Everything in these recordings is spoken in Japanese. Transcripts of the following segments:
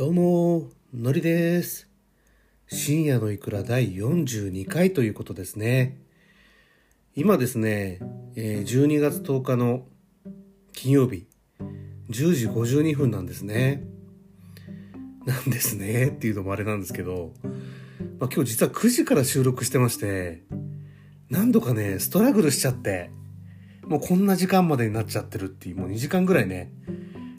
どうも、のりです。深夜のいくら第42回ということですね。今ですね、12月10日の金曜日、10時52分なんですね。なんですねっていうのもあれなんですけど、まあ、今日実は9時から収録してまして、何度かね、ストラグルしちゃって、もうこんな時間までになっちゃってるっていう、もう2時間ぐらいね、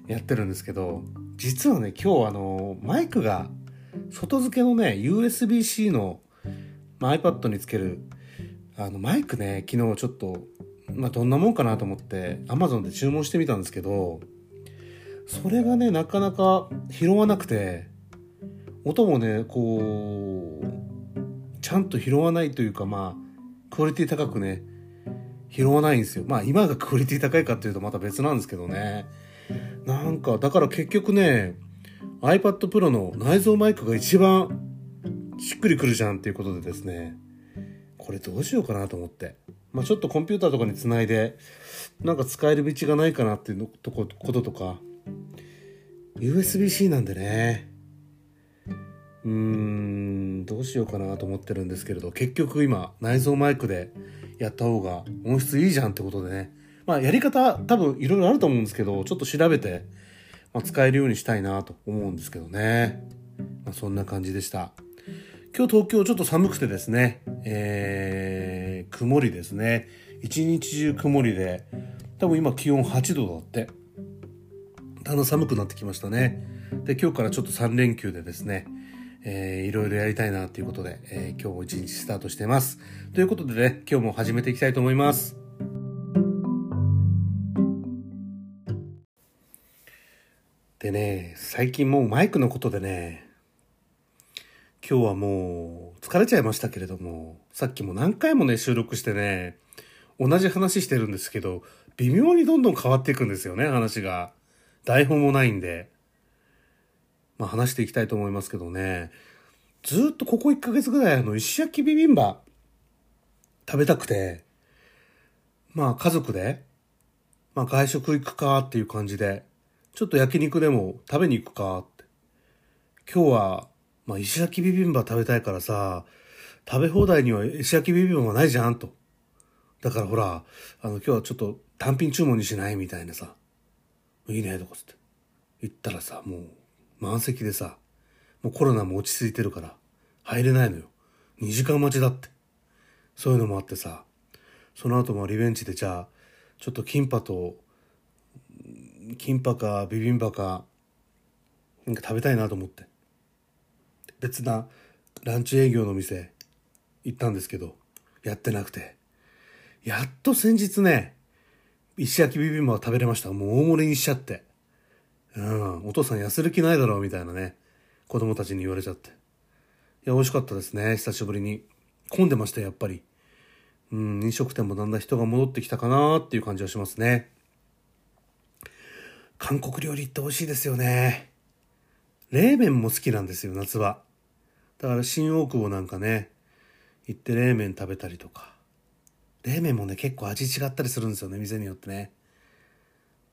やってるんですけど、実はね、今日あの、マイクが、外付けのね、USB-C の、まあ、iPad につける、あの、マイクね、昨日ちょっと、まあ、どんなもんかなと思って、Amazon で注文してみたんですけど、それがね、なかなか拾わなくて、音もね、こう、ちゃんと拾わないというか、まあ、クオリティ高くね、拾わないんですよ。まあ、今がクオリティ高いかっていうとまた別なんですけどね。なんか、だから結局ね、iPad Pro の内蔵マイクが一番しっくりくるじゃんっていうことでですね、これどうしようかなと思って。まあちょっとコンピューターとかにつないで、なんか使える道がないかなっていうとここととか、USB-C なんでね、うーん、どうしようかなと思ってるんですけれど、結局今、内蔵マイクでやった方が音質いいじゃんってことでね、まあやり方多分いろいろあると思うんですけど、ちょっと調べて、まあ、使えるようにしたいなと思うんですけどね。まあそんな感じでした。今日東京ちょっと寒くてですね、えー、曇りですね。一日中曇りで、多分今気温8度だって。だんだん寒くなってきましたね。で、今日からちょっと3連休でですね、えー、いろいろやりたいなということで、えー今日も一日スタートしてます。ということでね、今日も始めていきたいと思います。でね、最近もうマイクのことでね、今日はもう疲れちゃいましたけれども、さっきも何回もね、収録してね、同じ話してるんですけど、微妙にどんどん変わっていくんですよね、話が。台本もないんで。まあ話していきたいと思いますけどね、ずっとここ1ヶ月ぐらいあの、石焼きビビンバ食べたくて、まあ家族で、まあ外食行くかっていう感じで、ちょっと焼肉でも食べに行くかって。今日は、まあ石焼きビビンバ食べたいからさ、食べ放題には石焼きビビンバないじゃんと。だからほら、あの今日はちょっと単品注文にしないみたいなさ。いいねとかつって。行ったらさ、もう満席でさ、もうコロナも落ち着いてるから入れないのよ。2時間待ちだって。そういうのもあってさ、その後もリベンジでじゃあ、ちょっとキンパと、キンパかビビンバか、なんか食べたいなと思って。別なランチ営業の店行ったんですけど、やってなくて。やっと先日ね、石焼きビビンバを食べれました。もう大盛りにしちゃって。うん、お父さん痩せる気ないだろうみたいなね、子供たちに言われちゃって。いや、美味しかったですね、久しぶりに。混んでました、やっぱり。うん、飲食店もだんだん人が戻ってきたかなっていう感じはしますね。韓国料理って美味しいですよね。冷麺も好きなんですよ、夏は。だから新大久保なんかね、行って冷麺食べたりとか。冷麺もね、結構味違ったりするんですよね、店によってね。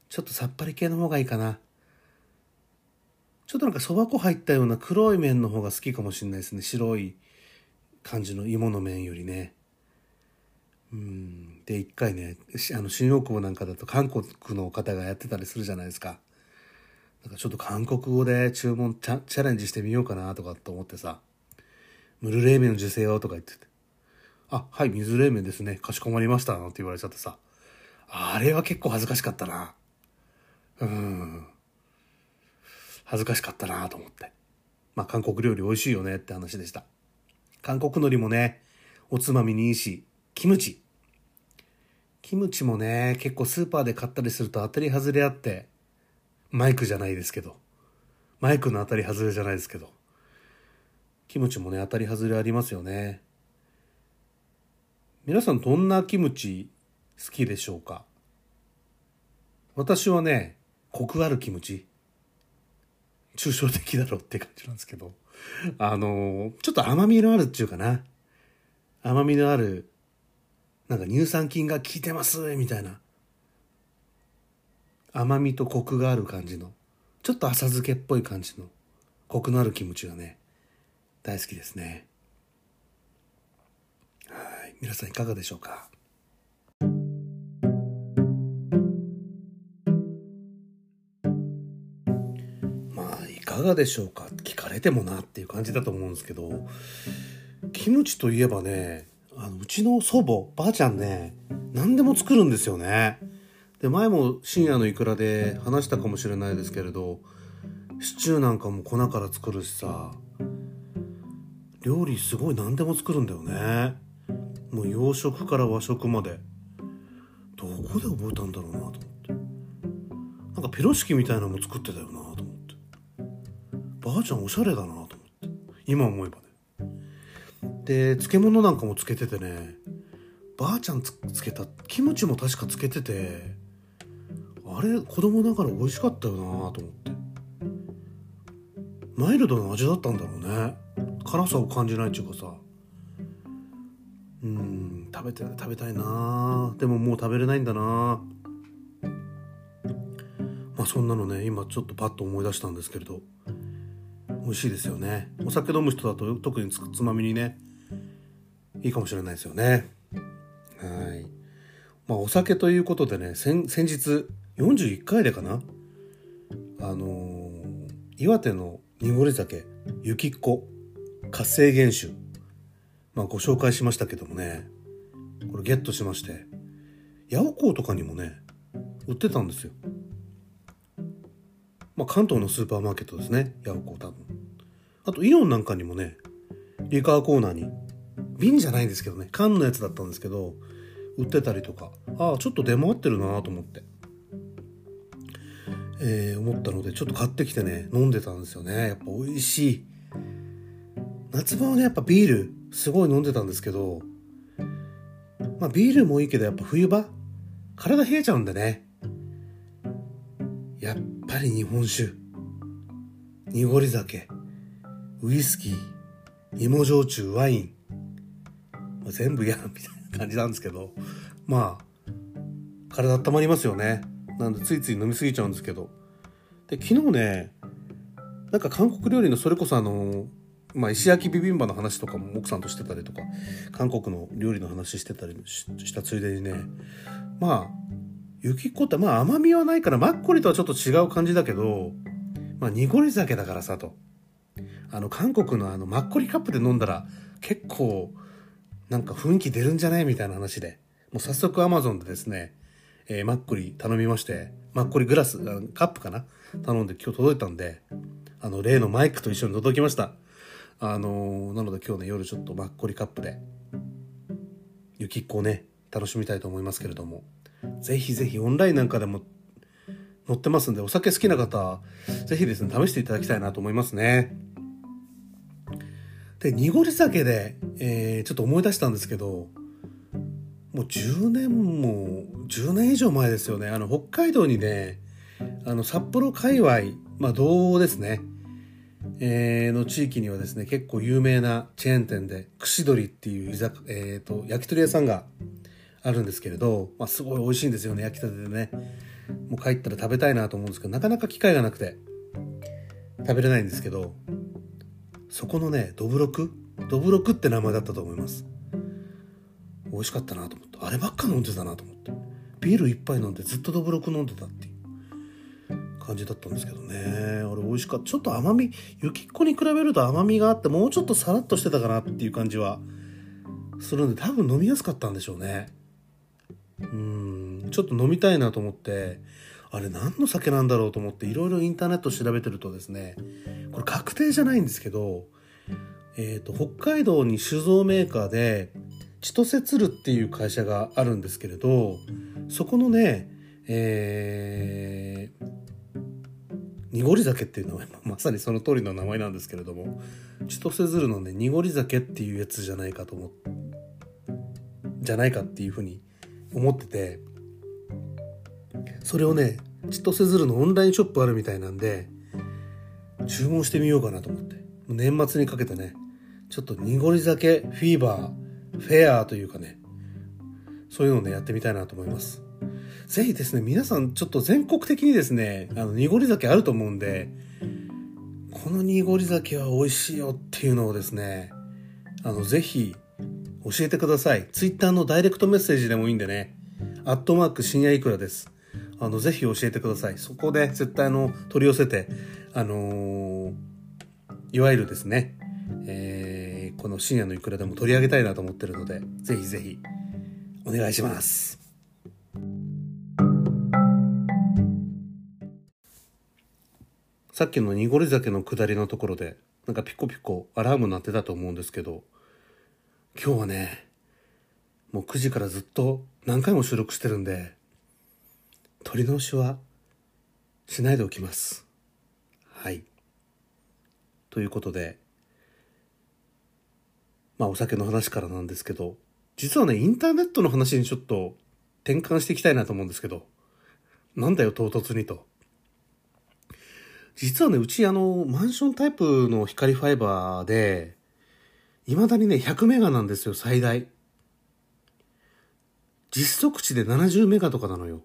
ちょっとさっぱり系の方がいいかな。ちょっとなんかそば粉入ったような黒い麺の方が好きかもしれないですね。白い感じの芋の麺よりね。うん。で、一回ね、あの、新大久保なんかだと韓国の方がやってたりするじゃないですか。なんかちょっと韓国語で注文チャチャレンジしてみようかなとかと思ってさ、ムル冷麺の受精をとか言ってて、あ、はい、水冷麺ですね。かしこまりました。なんて言われちゃってさ、あれは結構恥ずかしかったな。うん。恥ずかしかったなと思って。まあ、韓国料理美味しいよねって話でした。韓国海苔もね、おつまみにいいし、キムチ。キムチもね、結構スーパーで買ったりすると当たり外れあって、マイクじゃないですけど、マイクの当たり外れじゃないですけど、キムチもね、当たり外れありますよね。皆さんどんなキムチ好きでしょうか？私はね、コクあるキムチ。抽象的だろうって感じなんですけど。あの、ちょっと甘みのあるっていうかな。甘みのある、なんか乳酸菌が効いてますみたいな。甘みとコクがある感じの。ちょっと浅漬けっぽい感じの。コクのあるキムチがね、大好きですね。はい。皆さんいかがでしょうか？まあ、いかがでしょうか？聞かれてもなっていう感じだと思うんですけど、キムチといえばね、のうちの祖母、ばあちゃんね、何でも作るんですよね。で、前も深夜のいくらで話したかもしれないですけれど、シチューなんかも粉から作るしさ、料理すごい何でも作るんだよね。もう洋食から和食まで。どこで覚えたんだろうなと思って。なんかピロシキみたいなのも作ってたよなと思って。ばあちゃんおしゃれだなと思って。今思えばね。で、漬物なんかもつけててね、ばあちゃんつけたキムチも確かつけてて、あれ子供ながら美味しかったよなと思って。マイルドな味だったんだろうね。辛さを感じないっていうかさ。うん食べて食べたいな。でももう食べれないんだな。まあそんなのね今ちょっとパッと思い出したんですけれど。美味しいですよね。お酒飲む人だと特につつまみにねいいかもしれないですよね。はい。まあお酒ということでね先日41回でかな？あのー、岩手の濁り酒雪っ子活性原酒。まあご紹介しましたけどもね。これゲットしまして八百港とかにもね売ってたんですよ。まあ関東のスーパーマーケットですね。八百港多分。あとイオンなんかにもねリカーコーナーに瓶じゃないんですけどね。缶のやつだったんですけど売ってたりとか。ああちょっと出回ってるなと思って。えー、思ったのでちょっと買ってきてね飲んでたんですよね。やっぱ美味しい。夏場はねやっぱビールすごい飲んでたんですけどまあビールもいいけどやっぱ冬場体冷えちゃうんでね。やっぱり日本酒。濁り酒。ウイスキー。芋焼酎ワイン、全部嫌みたいな感じなんですけどまあ体温まりますよね。なんでついつい飲みすぎちゃうんですけど。で昨日ねなんか韓国料理のそれこそあのまあ、石焼きビビンバの話とかも奥さんとしてたりとか韓国の料理の話してたりしたついでにねまあ雪っ子ってまあ甘みはないからマッコリとはちょっと違う感じだけどまあ濁り酒だからさと。あの韓国のあのマッコリカップで飲んだら結構なんか雰囲気出るんじゃない？みたいな話でもう早速アマゾンでですねえー、マッコリ頼みまして、マッコリグラス、カップかな？頼んで今日届いたんで、あの、例のマイクと一緒に届きました。あのー、なので今日ね、夜ちょっとマッコリカップで、雪っ子をね、楽しみたいと思いますけれども、ぜひぜひオンラインなんかでも載ってますんで、お酒好きな方、ぜひですね、試していただきたいなと思いますね。で、濁り酒で、えー、ちょっと思い出したんですけど、もう10年も10年以上前ですよね。あの北海道にねあの札幌界隈まあ道ですね。えー、の地域にはですね結構有名なチェーン店で串鳥っていう居酒、えーと、焼き鳥屋さんがあるんですけれど、まあ、すごい美味しいんですよね焼きたてでね。もう帰ったら食べたいなと思うんですけどなかなか機会がなくて食べれないんですけどそこのねどぶろく？どぶろくって名前だったと思います。美味しかったなと思って。あればっか飲んでたなと思って。ビール一杯飲んでずっとどぶろく飲んでたっていう。感じだったんですけどね。あれ美味しかった。ちょっと甘み雪っ子に比べると甘みがあってもうちょっとさらっとしてたかなっていう感じはするんで多分飲みやすかったんでしょうね。うんちょっと飲みたいなと思ってあれ何の酒なんだろうと思っていろいろインターネット調べてるとですねこれ確定じゃないんですけどえーと北海道に酒造メーカーで千歳鶴っていう会社があるんですけれどそこのねえー、濁り酒っていうのは まさにその通りの名前なんですけれども千歳鶴のね濁り酒っていうやつじゃないかと思っじゃないかっていうふうに思っててそれをね千歳鶴のオンラインショップあるみたいなんで注文してみようかなと思って年末にかけてねちょっと濁り酒フィーバーフェアというかね、そういうのをね、やってみたいなと思います。ぜひですね、皆さんちょっと全国的にですね、あの、濁り酒あると思うんで、この濁り酒は美味しいよっていうのをですね、あの、ぜひ教えてください。ツイッターのダイレクトメッセージでもいいんでね、アットマーク深夜いくらです。あの、ぜひ教えてください。そこで絶対の取り寄せて、あのー、いわゆるですね、えー、この深夜のいくらでも取り上げたいなと思ってるので、ぜひぜひお願いします。さっきの濁り酒の下りのところで、なんかピコピコアラーム鳴ってたと思うんですけど、今日はね、もう9時からずっと何回も収録してるんで、撮り直しはしないでおきます。はい。ということで、まあお酒の話からなんですけど、実はね、インターネットの話にちょっと転換していきたいなと思うんですけど、なんだよ唐突にと。実はね、うちあの、マンションタイプの光ファイバーで、未だにね、100メガなんですよ、最大。実測値で70メガとかなのよ。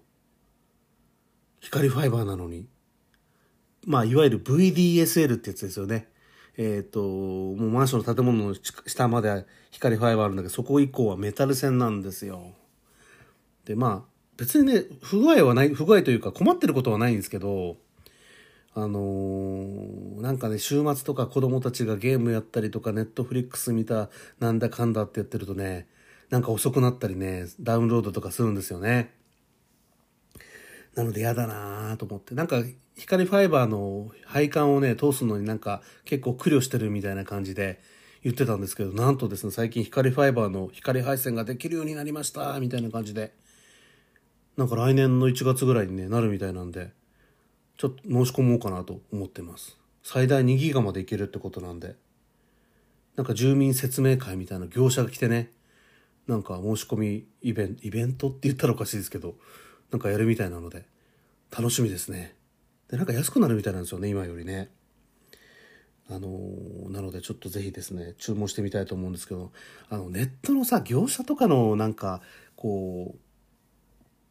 光ファイバーなのに。まあ、いわゆる VDSL ってやつですよね。えっ、ー、と、もうマンションの建物の下まで光ファイバーあるんだけど、そこ以降はメタル線なんですよ。で、まあ、別にね、不具合はない、不具合というか困ってることはないんですけど、あのー、なんかね、週末とか子供たちがゲームやったりとか、ネットフリックス見た、なんだかんだってやってるとね、なんか遅くなったりね、ダウンロードとかするんですよね。なので嫌だなぁと思って。なんか、光ファイバーの配管をね、通すのになんか結構苦慮してるみたいな感じで言ってたんですけど、なんとですね、最近光ファイバーの光配線ができるようになりましたみたいな感じで、なんか来年の1月ぐらいにね、なるみたいなんで、ちょっと申し込もうかなと思ってます。最大2ギガまでいけるってことなんで。なんか住民説明会みたいな業者が来てね、なんか申し込みイベント、イベントって言ったらおかしいですけど、なんかやるみたいなので、楽しみですね。で、なんか安くなるみたいなんですよね、今よりね。あのー、なのでちょっとぜひですね、注文してみたいと思うんですけど、あの、ネットのさ、業者とかのなんか、こ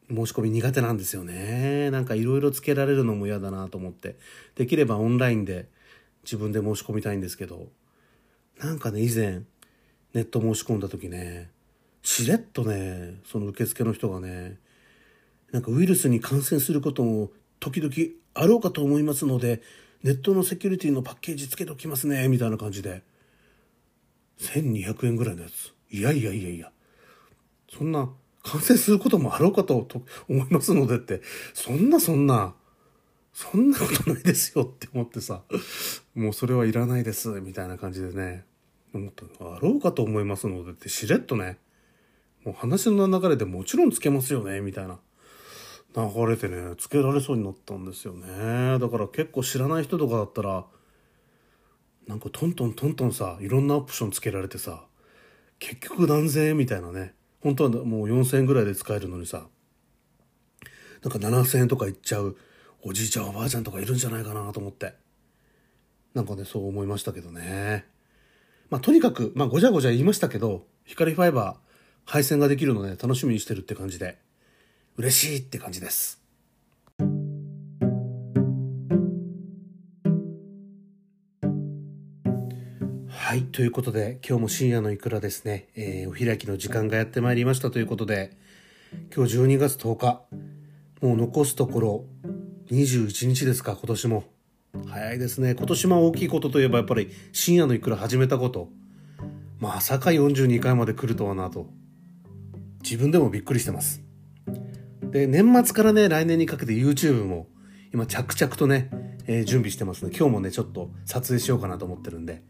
う、申し込み苦手なんですよね。なんかいろいろつけられるのも嫌だなと思って。できればオンラインで自分で申し込みたいんですけど、なんかね、以前、ネット申し込んだ時ね、しれっとね、その受付の人がね、なんかウイルスに感染することも時々あろうかと思いますので、ネットのセキュリティのパッケージつけておきますね、みたいな感じで。1200円ぐらいのやつ。いやいやいやいや。そんな感染することもあろうかと思いますのでって、そんなそんな、そんなことないですよって思ってさ、もうそれはいらないです、みたいな感じでね、思った。あろうかと思いますのでってしれっとね、もう話の流れでもちろんつけますよね、みたいな。流れてね、つけられそうになったんですよね。だから結構知らない人とかだったら、なんかトントントントンさ、いろんなオプションつけられてさ、結局何千円みたいなね。本当はもう4000円ぐらいで使えるのにさ、なんか7000円とかいっちゃうおじいちゃんおばあちゃんとかいるんじゃないかなと思って。なんかね、そう思いましたけどね。まあとにかく、まあごちゃごちゃ言いましたけど、光ファイバー配線ができるので楽しみにしてるって感じで、嬉しいって感じです。はい。ということで、今日も深夜のいくらですね、えー、お開きの時間がやってまいりましたということで、今日12月10日、もう残すところ21日ですか、今年も。早いですね。今年も大きいことといえばやっぱり深夜のいくら始めたこと。まさか42回まで来るとはなと。自分でもびっくりしてます。で、年末からね、来年にかけて YouTube も今着々とね、えー、準備してますので、今日もね、ちょっと撮影しようかなと思ってるんで、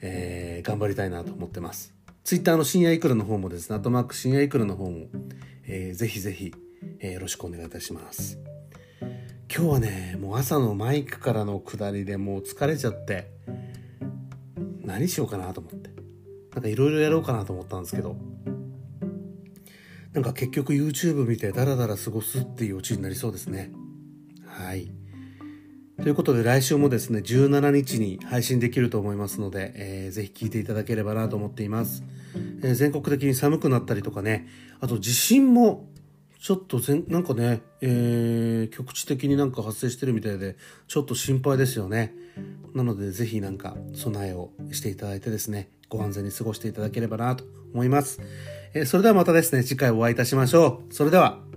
えー、頑張りたいなと思ってます。ツイッターの深夜いくらの方もですね、アットマーク深夜いくらの方も、えー、ぜひぜひ、えー、よろしくお願いいたします。今日はね、もう朝のマイクからの下りでもう疲れちゃって、何しようかなと思って。なんかいろいろやろうかなと思ったんですけど、なんか結局 YouTube 見てダラダラ過ごすっていうオチになりそうですね。はい。ということで来週もですね、17日に配信できると思いますので、えー、ぜひ聴いていただければなと思っています、えー、全国的に寒くなったりとかね、あと地震もちょっとなんかね、えー、局地的になんか発生してるみたいで、ちょっと心配ですよね。なので、ぜひなんか備えをしていただいてですね、ご安全に過ごしていただければなと思います。えそれではまたですね、次回お会いいたしましょう。それでは。